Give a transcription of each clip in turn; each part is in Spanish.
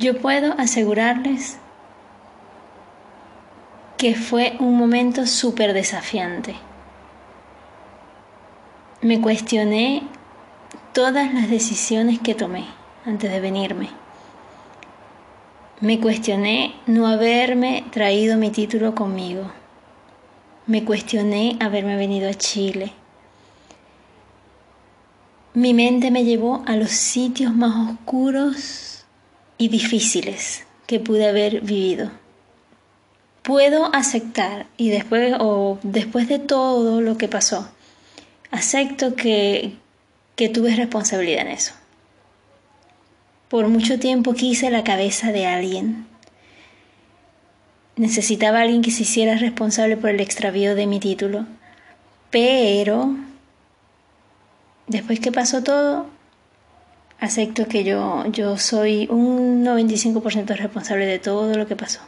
Yo puedo asegurarles que fue un momento súper desafiante. Me cuestioné todas las decisiones que tomé antes de venirme. Me cuestioné no haberme traído mi título conmigo. Me cuestioné haberme venido a Chile. Mi mente me llevó a los sitios más oscuros y difíciles que pude haber vivido. Puedo aceptar y después o después de todo lo que pasó, acepto que, que tuve responsabilidad en eso. Por mucho tiempo quise la cabeza de alguien. Necesitaba alguien que se hiciera responsable por el extravío de mi título. Pero, después que pasó todo, acepto que yo, yo soy un 95% responsable de todo lo que pasó.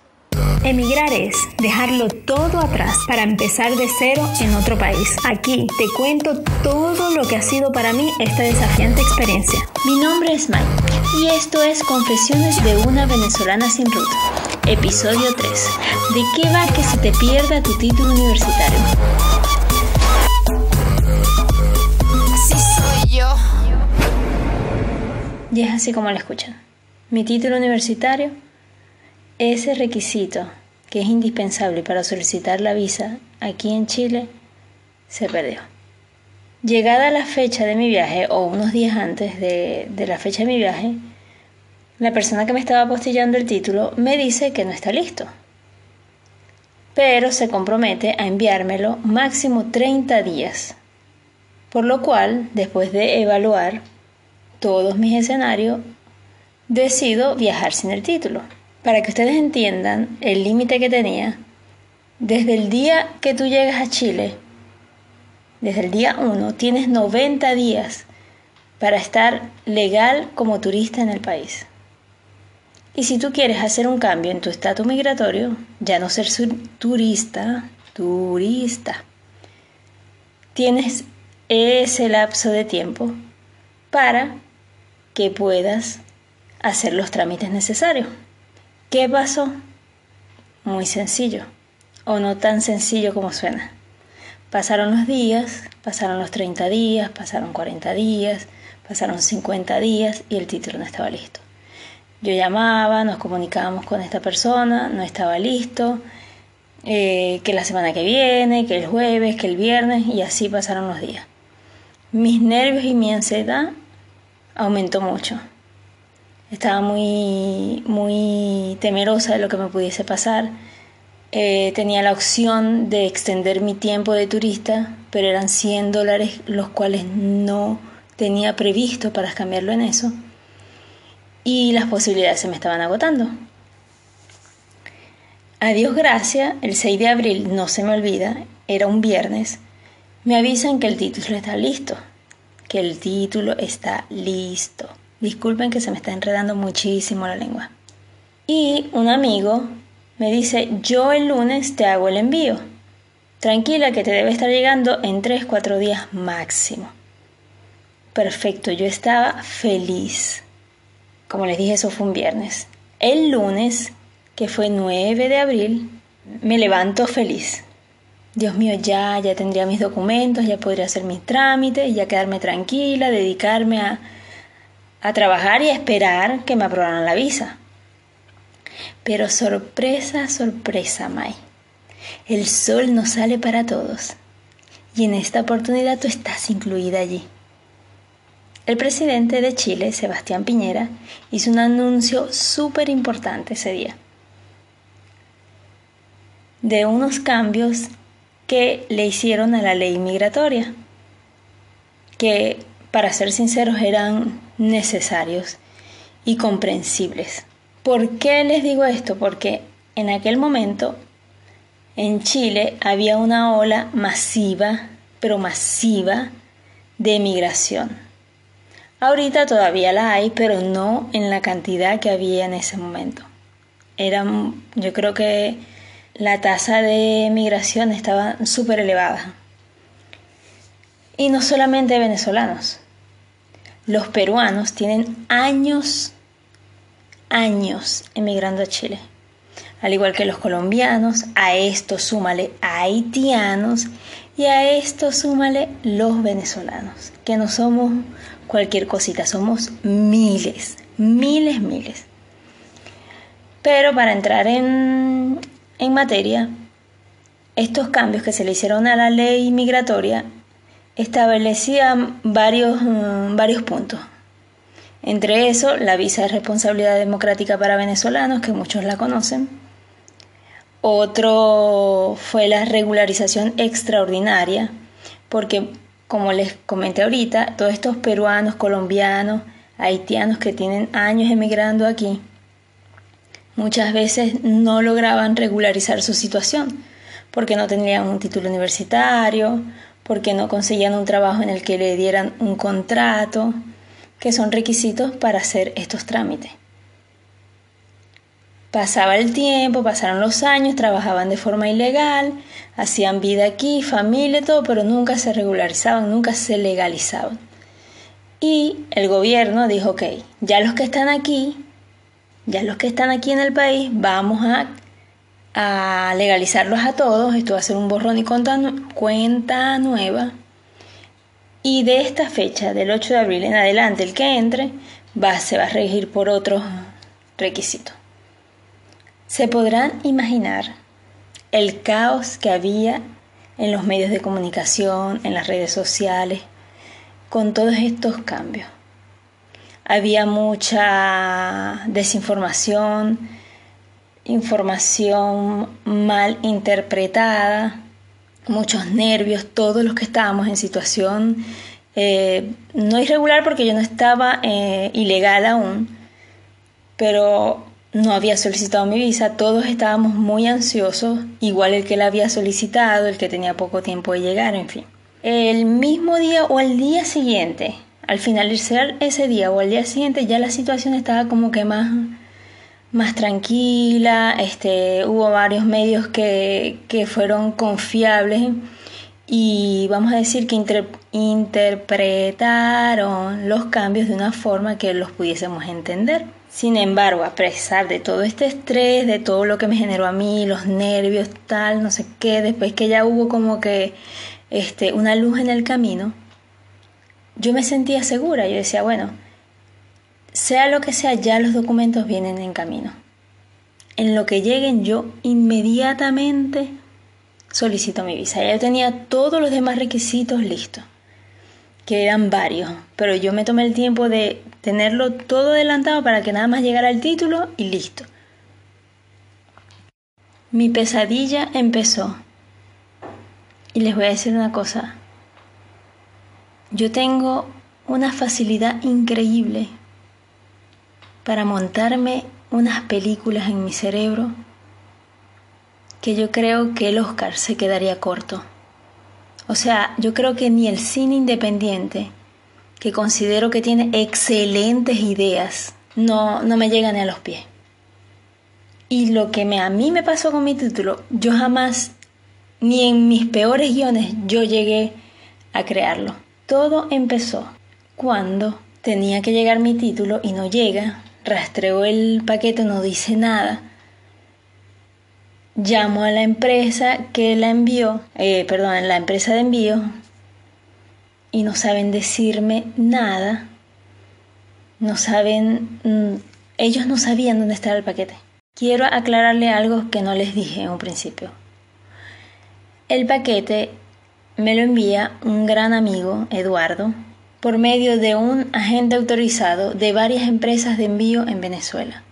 Emigrar es dejarlo todo atrás para empezar de cero en otro país. Aquí te cuento todo lo que ha sido para mí esta desafiante experiencia. Mi nombre es Mike y esto es Confesiones de una venezolana sin ruta. Episodio 3. ¿De qué va que se te pierda tu título universitario? Así soy yo. Y es así como lo escuchan. Mi título universitario ese requisito, que es indispensable para solicitar la visa aquí en Chile, se perdió. Llegada la fecha de mi viaje, o unos días antes de, de la fecha de mi viaje, la persona que me estaba apostillando el título me dice que no está listo, pero se compromete a enviármelo máximo 30 días, por lo cual, después de evaluar todos mis escenarios, decido viajar sin el título. Para que ustedes entiendan el límite que tenía, desde el día que tú llegas a Chile, desde el día 1, tienes 90 días para estar legal como turista en el país. Y si tú quieres hacer un cambio en tu estatus migratorio, ya no ser turista, turista, tienes ese lapso de tiempo para que puedas hacer los trámites necesarios. ¿Qué pasó? Muy sencillo, o no tan sencillo como suena. Pasaron los días, pasaron los 30 días, pasaron 40 días, pasaron 50 días y el título no estaba listo. Yo llamaba, nos comunicábamos con esta persona, no estaba listo, eh, que la semana que viene, que el jueves, que el viernes, y así pasaron los días. Mis nervios y mi ansiedad aumentó mucho. Estaba muy, muy temerosa de lo que me pudiese pasar. Eh, tenía la opción de extender mi tiempo de turista, pero eran 100 dólares los cuales no tenía previsto para cambiarlo en eso. Y las posibilidades se me estaban agotando. A Dios gracias, el 6 de abril, no se me olvida, era un viernes, me avisan que el título está listo, que el título está listo. Disculpen que se me está enredando muchísimo la lengua. Y un amigo me dice, yo el lunes te hago el envío. Tranquila que te debe estar llegando en 3-4 días máximo. Perfecto, yo estaba feliz. Como les dije, eso fue un viernes. El lunes, que fue 9 de abril, me levanto feliz. Dios mío, ya, ya tendría mis documentos, ya podría hacer mis trámites, ya quedarme tranquila, dedicarme a, a trabajar y a esperar que me aprobaran la visa. Pero sorpresa, sorpresa, May. El sol no sale para todos. Y en esta oportunidad tú estás incluida allí. El presidente de Chile, Sebastián Piñera, hizo un anuncio súper importante ese día. De unos cambios que le hicieron a la ley migratoria. Que, para ser sinceros, eran necesarios y comprensibles. ¿Por qué les digo esto? Porque en aquel momento en Chile había una ola masiva, pero masiva, de emigración. Ahorita todavía la hay, pero no en la cantidad que había en ese momento. Era, yo creo que la tasa de emigración estaba súper elevada. Y no solamente venezolanos, los peruanos tienen años, años emigrando a Chile. Al igual que los colombianos, a esto súmale haitianos y a esto súmale los venezolanos, que no somos cualquier cosita, somos miles, miles, miles. Pero para entrar en, en materia, estos cambios que se le hicieron a la ley migratoria establecían varios, mm, varios puntos. Entre eso, la visa de responsabilidad democrática para venezolanos, que muchos la conocen. Otro fue la regularización extraordinaria, porque como les comenté ahorita, todos estos peruanos, colombianos, haitianos que tienen años emigrando aquí, muchas veces no lograban regularizar su situación, porque no tenían un título universitario, porque no conseguían un trabajo en el que le dieran un contrato, que son requisitos para hacer estos trámites. Pasaba el tiempo, pasaron los años, trabajaban de forma ilegal, hacían vida aquí, familia, todo, pero nunca se regularizaban, nunca se legalizaban. Y el gobierno dijo, ok, ya los que están aquí, ya los que están aquí en el país, vamos a, a legalizarlos a todos, esto va a ser un borrón y cuenta, nueva. Y de esta fecha, del 8 de abril en adelante, el que entre, va, se va a regir por otros requisitos. Se podrán imaginar el caos que había en los medios de comunicación, en las redes sociales, con todos estos cambios. Había mucha desinformación, información mal interpretada, muchos nervios, todos los que estábamos en situación eh, no irregular porque yo no estaba eh, ilegal aún, pero no había solicitado mi visa, todos estábamos muy ansiosos, igual el que la había solicitado, el que tenía poco tiempo de llegar, en fin. El mismo día o el día siguiente, al finalizar ese día o al día siguiente, ya la situación estaba como que más, más tranquila, este, hubo varios medios que, que fueron confiables y vamos a decir que interpretaron los cambios de una forma que los pudiésemos entender. Sin embargo, a pesar de todo este estrés, de todo lo que me generó a mí, los nervios, tal, no sé qué, después que ya hubo como que este, una luz en el camino, yo me sentía segura. Yo decía, bueno, sea lo que sea, ya los documentos vienen en camino. En lo que lleguen, yo inmediatamente solicito mi visa. Ya yo tenía todos los demás requisitos listos, que eran varios, pero yo me tomé el tiempo de tenerlo todo adelantado para que nada más llegara el título y listo. Mi pesadilla empezó. Y les voy a decir una cosa. Yo tengo una facilidad increíble para montarme unas películas en mi cerebro que yo creo que el Oscar se quedaría corto. O sea, yo creo que ni el cine independiente que considero que tiene excelentes ideas, no, no me llegan a los pies. Y lo que me, a mí me pasó con mi título, yo jamás, ni en mis peores guiones, yo llegué a crearlo. Todo empezó cuando tenía que llegar mi título y no llega, rastreo el paquete, no dice nada. Llamo a la empresa que la envió, eh, perdón, la empresa de envío, y no saben decirme nada. No saben, mm, ellos no sabían dónde estaba el paquete. Quiero aclararle algo que no les dije en un principio. El paquete me lo envía un gran amigo, Eduardo, por medio de un agente autorizado de varias empresas de envío en Venezuela.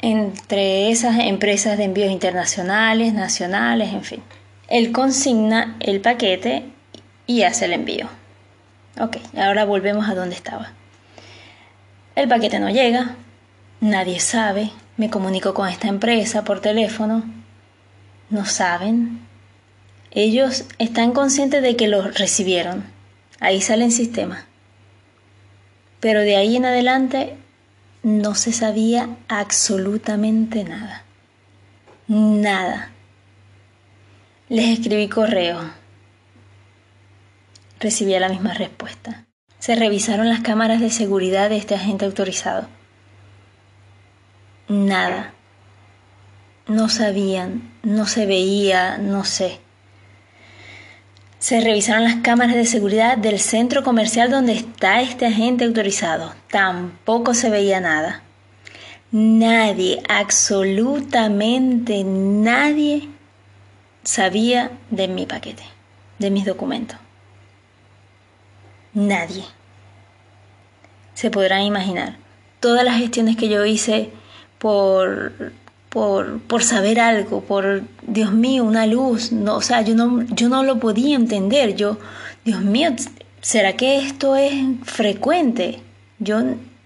Entre esas empresas de envíos internacionales, nacionales, en fin. Él consigna el paquete y hace el envío. Ok, ahora volvemos a donde estaba. El paquete no llega, nadie sabe, me comunico con esta empresa por teléfono, no saben. Ellos están conscientes de que lo recibieron, ahí sale en sistema. Pero de ahí en adelante no se sabía absolutamente nada. Nada. Les escribí correo, recibía la misma respuesta. Se revisaron las cámaras de seguridad de este agente autorizado. nada. No sabían, no se veía, no sé. Se revisaron las cámaras de seguridad del centro comercial donde está este agente autorizado. Tampoco se veía nada. Nadie, absolutamente nadie sabía de mi paquete, de mis documentos. Nadie. Se podrán imaginar. Todas las gestiones que yo hice por por, por saber algo, por, Dios mío, una luz, no, o sea, yo no, yo no lo podía entender, yo, Dios mío, ¿será que esto es frecuente? Yo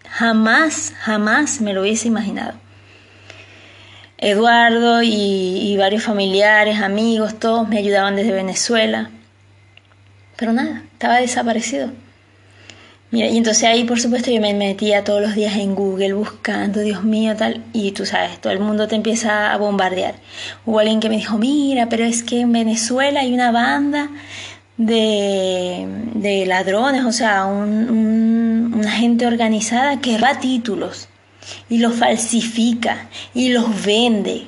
jamás, jamás me lo hubiese imaginado. Eduardo y, y varios familiares, amigos, todos me ayudaban desde Venezuela, pero nada, estaba desaparecido. Mira, y entonces ahí por supuesto yo me metía todos los días en Google buscando, Dios mío, tal, y tú sabes, todo el mundo te empieza a bombardear. Hubo alguien que me dijo, mira, pero es que en Venezuela hay una banda de, de ladrones, o sea, un, una gente organizada que va títulos y los falsifica y los vende.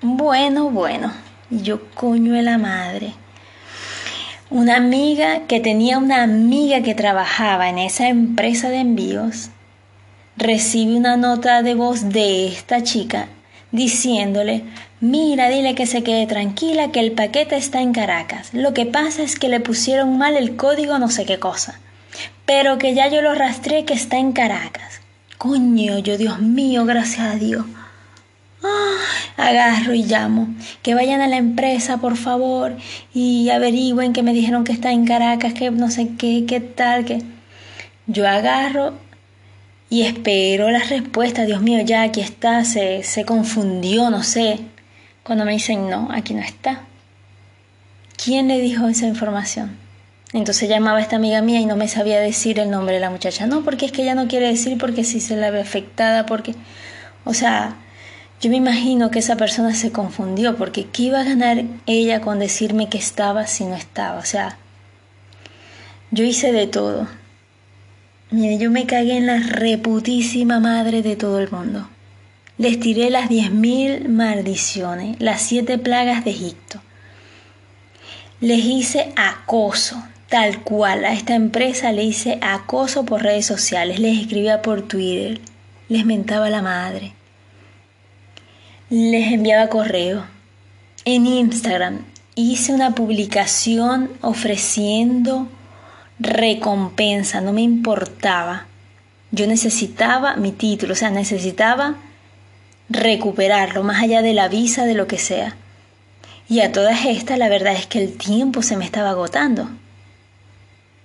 Bueno, bueno, y yo coño de la madre una amiga que tenía una amiga que trabajaba en esa empresa de envíos recibe una nota de voz de esta chica diciéndole Mira, dile que se quede tranquila, que el paquete está en Caracas. Lo que pasa es que le pusieron mal el código no sé qué cosa. Pero que ya yo lo rastré que está en Caracas. Coño, yo Dios mío, gracias a Dios. Ah, agarro y llamo. Que vayan a la empresa, por favor, y averigüen que me dijeron que está en Caracas, que no sé qué, qué tal, que... Yo agarro y espero la respuesta. Dios mío, ya aquí está, se, se confundió, no sé. Cuando me dicen, no, aquí no está. ¿Quién le dijo esa información? Entonces llamaba a esta amiga mía y no me sabía decir el nombre de la muchacha. No, porque es que ella no quiere decir porque si se la ve afectada, porque... O sea, yo me imagino que esa persona se confundió porque ¿qué iba a ganar ella con decirme que estaba si no estaba? O sea, yo hice de todo. Mire, yo me cagué en la reputísima madre de todo el mundo. Les tiré las diez mil maldiciones, las siete plagas de Egipto. Les hice acoso, tal cual. A esta empresa le hice acoso por redes sociales, les escribía por Twitter, les mentaba la madre les enviaba correo. En Instagram hice una publicación ofreciendo recompensa, no me importaba. Yo necesitaba mi título, o sea, necesitaba recuperarlo, más allá de la visa, de lo que sea. Y a todas estas, la verdad es que el tiempo se me estaba agotando.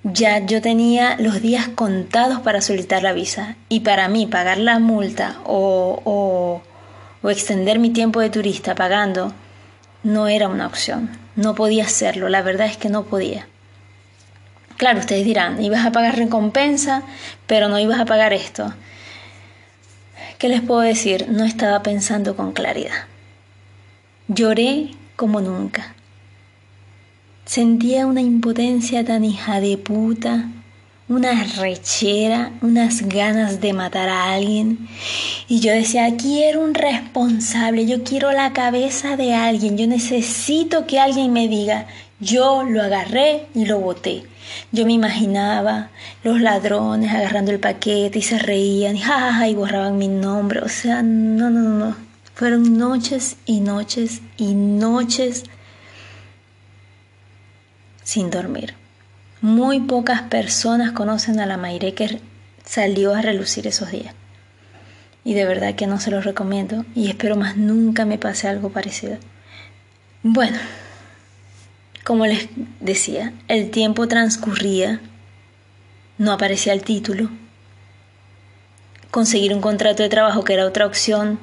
Ya yo tenía los días contados para solicitar la visa y para mí pagar la multa o, o o extender mi tiempo de turista pagando no era una opción. No podía hacerlo, la verdad es que no podía. Claro, ustedes dirán, ibas a pagar recompensa, pero no ibas a pagar esto. ¿Qué les puedo decir? No estaba pensando con claridad. Lloré como nunca. Sentía una impotencia tan hija de puta una rechera, unas ganas de matar a alguien. Y yo decía, quiero un responsable, yo quiero la cabeza de alguien, yo necesito que alguien me diga, yo lo agarré y lo boté. Yo me imaginaba los ladrones agarrando el paquete y se reían y jajaja y borraban mi nombre. O sea, no, no, no. Fueron noches y noches y noches sin dormir. Muy pocas personas conocen a la Maire que salió a relucir esos días. Y de verdad que no se los recomiendo y espero más nunca me pase algo parecido. Bueno, como les decía, el tiempo transcurría, no aparecía el título. Conseguir un contrato de trabajo, que era otra opción,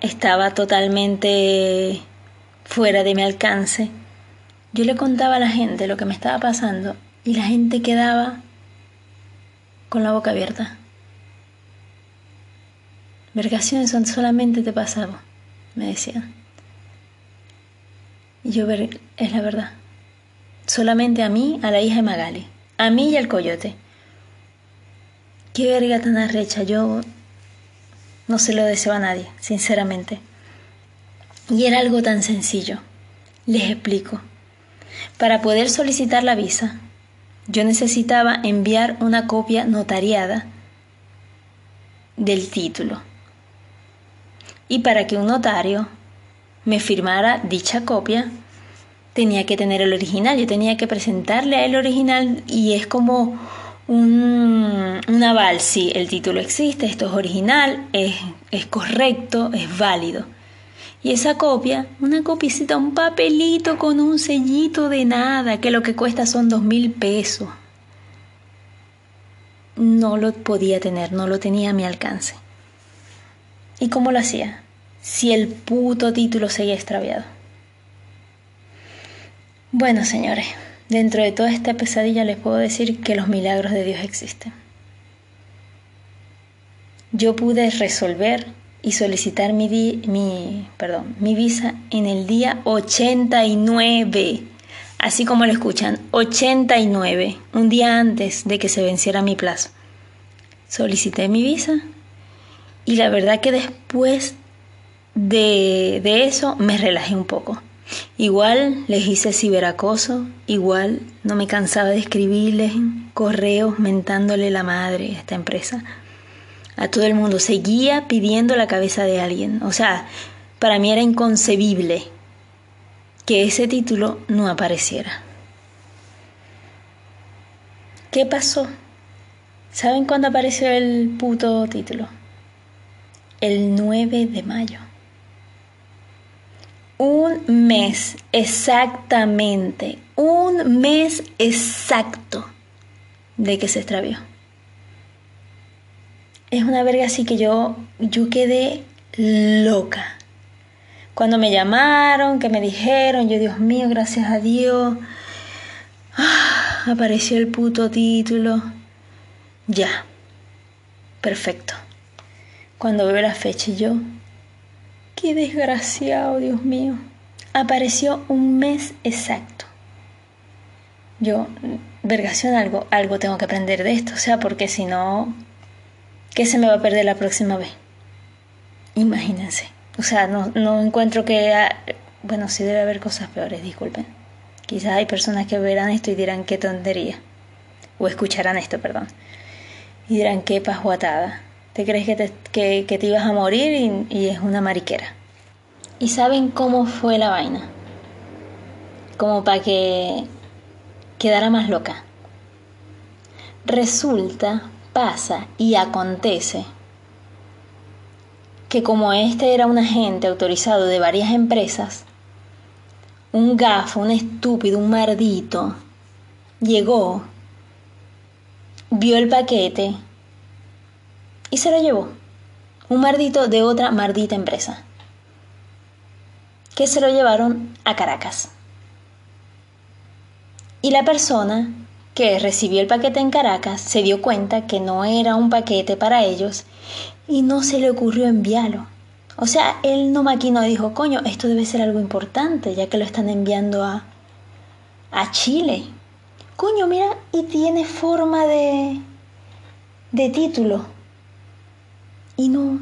estaba totalmente fuera de mi alcance. Yo le contaba a la gente lo que me estaba pasando y la gente quedaba con la boca abierta. Vergaciones son solamente te pasaba, me decían. Y yo es la verdad. Solamente a mí, a la hija de Magali. A mí y al coyote. Qué verga tan arrecha. Yo No se lo deseo a nadie, sinceramente. Y era algo tan sencillo. Les explico. Para poder solicitar la visa, yo necesitaba enviar una copia notariada del título. Y para que un notario me firmara dicha copia, tenía que tener el original, yo tenía que presentarle el original y es como un, aval, sí, el título existe, esto es original, es correcto, es válido. Y esa copia, una copiecita, un papelito con un sellito de nada, que lo que cuesta son dos mil pesos. No lo podía tener, no lo tenía a mi alcance. ¿Y cómo lo hacía? Si el puto título seguía extraviado. Bueno, señores, dentro de toda esta pesadilla les puedo decir que los milagros de Dios existen. Yo pude resolver y solicitar mi, mi, perdón, mi visa en el día 89, así como lo escuchan, 89, un día antes de que se venciera mi plazo. Solicité mi visa y la verdad que después de, de eso me relajé un poco. Igual les hice ciberacoso, igual no me cansaba de escribirles correos mentándole la madre a esta empresa a todo el mundo, seguía pidiendo la cabeza de alguien. O sea, para mí era inconcebible que ese título no apareciera. ¿Qué pasó? ¿Saben cuándo apareció el puto título? El 9 de mayo. Un mes exactamente, un mes exacto de que se extravió es una verga así que yo, yo quedé loca. Cuando me llamaron, que me dijeron, yo Dios mío, gracias a Dios, ah, apareció el puto título. Ya, perfecto. Cuando veo la fecha y yo, qué desgraciado, Dios mío. Apareció un mes exacto. Yo, vergación, algo, algo tengo que aprender de esto, o sea, porque si no, ¿qué se me va a perder la próxima vez? Imagínense. O sea, no, no encuentro que... Bueno, sí debe haber cosas peores, disculpen. Quizás hay personas que verán esto y dirán qué tontería. O escucharán esto, perdón. Y dirán qué pasguatada. ¿Te crees que te, que, que te ibas a morir y, y es una mariquera? ¿Y saben cómo fue la vaina? Como para que quedara más loca. Resulta pasa y acontece que como este era un agente autorizado de varias empresas, un gafo, un estúpido, un mardito, llegó, vio el paquete y se lo llevó. Un mardito de otra mardita empresa. Que se lo llevaron a Caracas. Y la persona que recibió el paquete en Caracas se dio cuenta que no era un paquete para ellos y no se le ocurrió enviarlo. O sea, él no maquinó, dijo, coño, esto debe ser algo importante, ya que lo están enviando a, a Chile. Coño, mira, y tiene forma de, de título. Y no.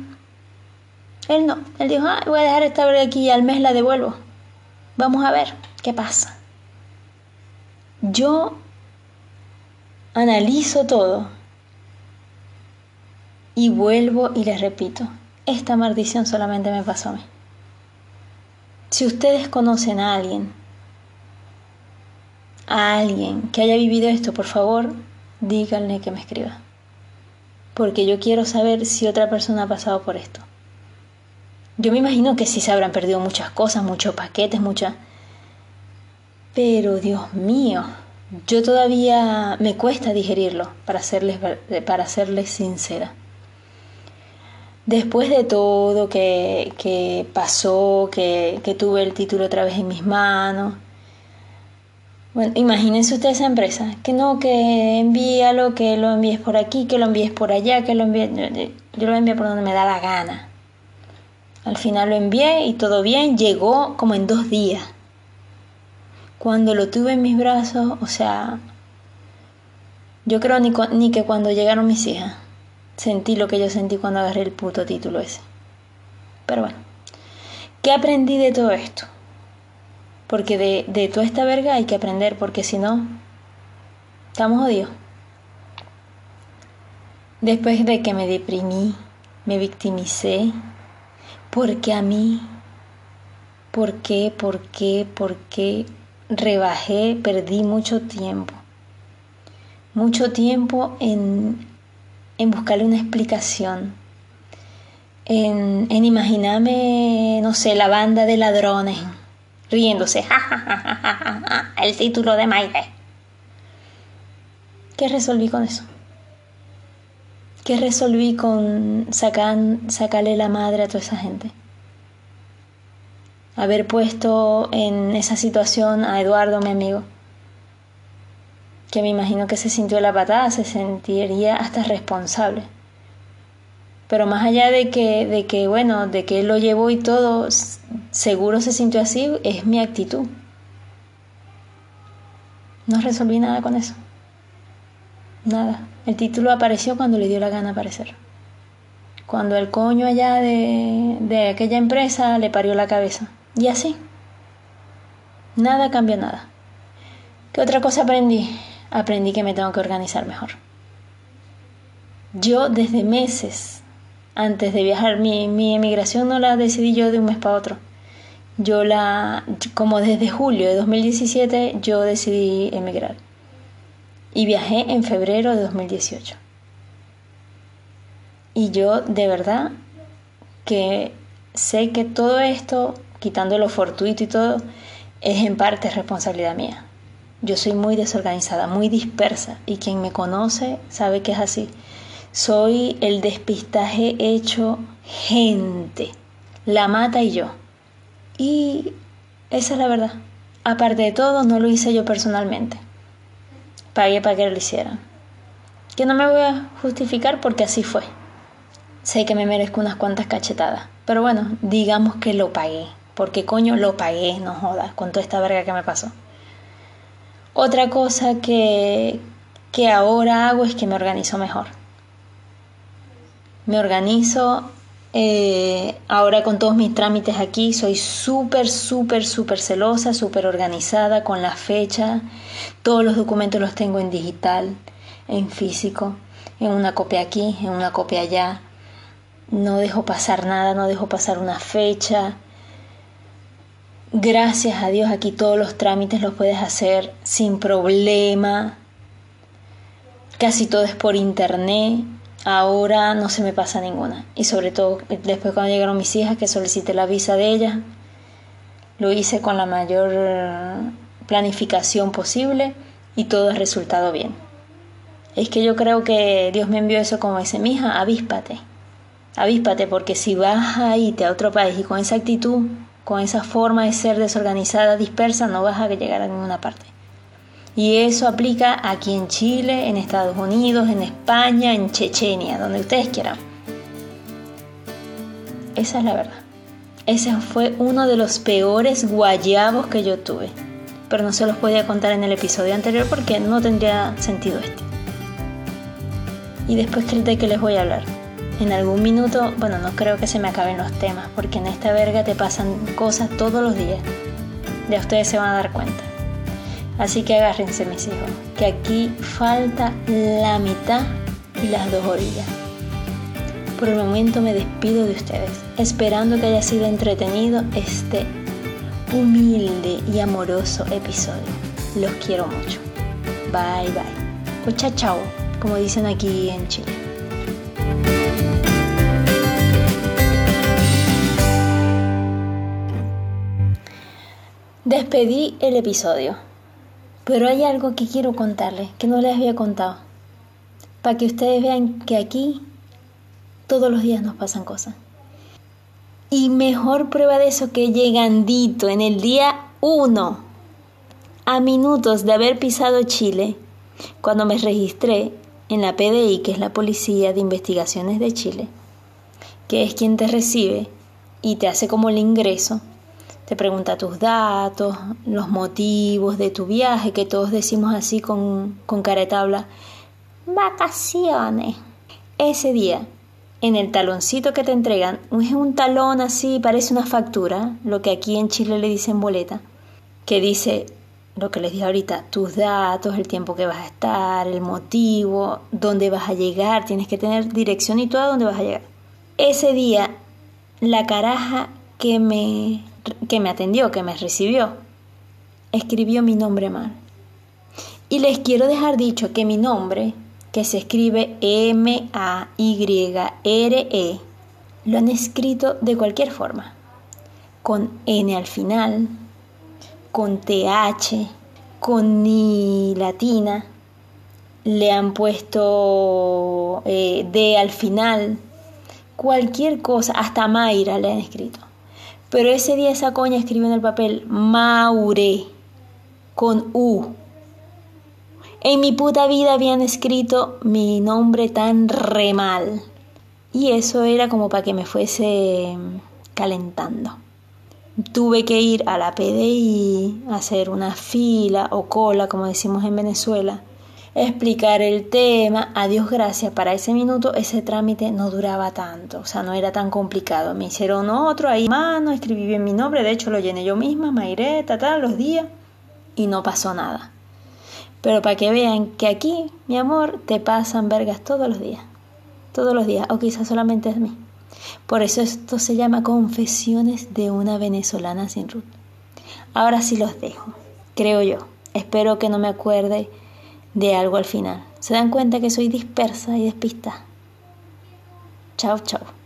Él no. Él dijo, ah, voy a dejar esta aquí y al mes la devuelvo. Vamos a ver qué pasa. Yo analizo todo y vuelvo y les repito, esta maldición solamente me pasó a mí. Si ustedes conocen a alguien, a alguien que haya vivido esto, por favor, díganle que me escriba. Porque yo quiero saber si otra persona ha pasado por esto. Yo me imagino que sí se habrán perdido muchas cosas, muchos paquetes, muchas... Pero Dios mío, yo todavía me cuesta digerirlo, para serles, para serles sincera. Después de todo que, que pasó, que, que, tuve el título otra vez en mis manos, bueno, imagínense ustedes esa empresa, que no, que envíalo, que lo envíes por aquí, que lo envíes por allá, que lo envíes, yo lo envío por donde me da la gana. Al final lo envié y todo bien, llegó como en dos días. Cuando lo tuve en mis brazos, o sea, yo creo ni, ni que cuando llegaron mis hijas. sentí lo que yo sentí cuando agarré el puto título ese. Pero bueno, ¿qué aprendí de todo esto? Porque de, de toda esta verga hay que aprender, porque si no, estamos jodidos. Después de que me deprimí, me victimicé, porque a mí, ¿por qué, por qué, por qué rebajé, perdí mucho tiempo? Mucho tiempo en, en buscarle una explicación, en, en imaginarme, no sé, la banda de ladrones riéndose, el título de Maide. ¿Qué resolví con eso? ¿Qué resolví con sacar, sacarle la madre a toda esa gente? Haber puesto en esa situación a Eduardo, mi amigo, que me imagino que se sintió la patada, se sentiría hasta responsable. Pero más allá de que, de que, bueno, de que él lo llevó y todo, seguro se sintió así, es mi actitud. No resolví nada con eso. Nada. El título apareció cuando le dio la gana aparecer. Cuando el coño allá de, de aquella empresa le parió la cabeza. Y así. Nada cambió nada. ¿Qué otra cosa aprendí? Aprendí que me tengo que organizar mejor. Yo desde meses antes de viajar, mi, mi emigración no la decidí yo de un mes para otro. Yo la, como desde julio de 2017, yo decidí emigrar y viajé en febrero de 2018. Y yo de verdad que sé que todo esto, quitando lo fortuito y todo, es en parte responsabilidad mía. Yo soy muy desorganizada, muy dispersa y quien me conoce sabe que es así. Soy el despistaje hecho gente, la mata y yo. Y esa es la verdad. Aparte de todo, no lo hice yo personalmente pagué para que lo hicieran. Que no me voy a justificar porque así fue. Sé que me merezco unas cuantas cachetadas. Pero bueno, digamos que lo pagué. Porque coño lo pagué, no jodas, con toda esta verga que me pasó. Otra cosa que, que ahora hago es que me organizo mejor. Me organizo eh, ahora con todos mis trámites aquí soy súper, súper, súper celosa, súper organizada con la fecha. Todos los documentos los tengo en digital, en físico, en una copia aquí, en una copia allá. No dejo pasar nada, no dejo pasar una fecha. Gracias a Dios aquí todos los trámites los puedes hacer sin problema. Casi todo es por internet ahora no se me pasa ninguna. Y sobre todo después cuando llegaron mis hijas que solicité la visa de ellas, lo hice con la mayor planificación posible y todo ha resultado bien. Es que yo creo que Dios me envió eso como dice, mija, avíspate. Avíspate porque si vas a irte a otro país y con esa actitud, con esa forma de ser desorganizada, dispersa, no vas a llegar a ninguna parte. Y eso aplica aquí en Chile, en Estados Unidos, en España, en Chechenia, donde ustedes quieran. Esa es la verdad. Ese fue uno de los peores guayabos que yo tuve. Pero no se los podía contar en el episodio anterior porque no tendría sentido este. Y después de que les voy a hablar. En algún minuto, bueno, no creo que se me acaben los temas, porque en esta verga te pasan cosas todos los días. Ya ustedes se van a dar cuenta. Así que agárrense mis hijos, que aquí falta la mitad y las dos orillas. Por el momento me despido de ustedes, esperando que haya sido entretenido este humilde y amoroso episodio. Los quiero mucho. Bye bye. O chao chao, como dicen aquí en Chile. Despedí el episodio. Pero hay algo que quiero contarles, que no les había contado, para que ustedes vean que aquí todos los días nos pasan cosas. Y mejor prueba de eso que llegandito en el día 1, a minutos de haber pisado Chile, cuando me registré en la PDI, que es la Policía de Investigaciones de Chile, que es quien te recibe y te hace como el ingreso, te pregunta tus datos, los motivos de tu viaje, que todos decimos así con, con cara de tabla. Vacaciones. Ese día, en el taloncito que te entregan, es un talón así, parece una factura, lo que aquí en Chile le dicen boleta, que dice lo que les dije ahorita, tus datos, el tiempo que vas a estar, el motivo, dónde vas a llegar, tienes que tener dirección y todo a dónde vas a llegar. Ese día, la caraja que me, que me atendió, que me recibió, escribió mi nombre mal. Y les quiero dejar dicho que mi nombre, que se escribe M-A-Y-R-E, lo han escrito de cualquier forma, con N al final, con TH, con ni latina, le han puesto eh, D al final, cualquier cosa, hasta Mayra le han escrito. Pero ese día esa coña escribió en el papel Maure con U. En mi puta vida habían escrito mi nombre tan re mal. Y eso era como para que me fuese calentando tuve que ir a la PDI, hacer una fila o cola, como decimos en Venezuela, explicar el tema. A Dios gracias, para ese minuto ese trámite no duraba tanto, o sea, no era tan complicado. Me hicieron otro ahí, mano, escribí bien mi nombre, de hecho lo llené yo misma, Maireta, tal, los días, y no pasó nada. Pero para que vean que aquí, mi amor, te pasan vergas todos los días. Todos los días, o quizás solamente es mí. Por eso esto se llama Confesiones de una venezolana sin Ruth. Ahora sí los dejo, creo yo. Espero que no me acuerde de algo al final. ¿Se dan cuenta que soy dispersa y despista? Chao, chao.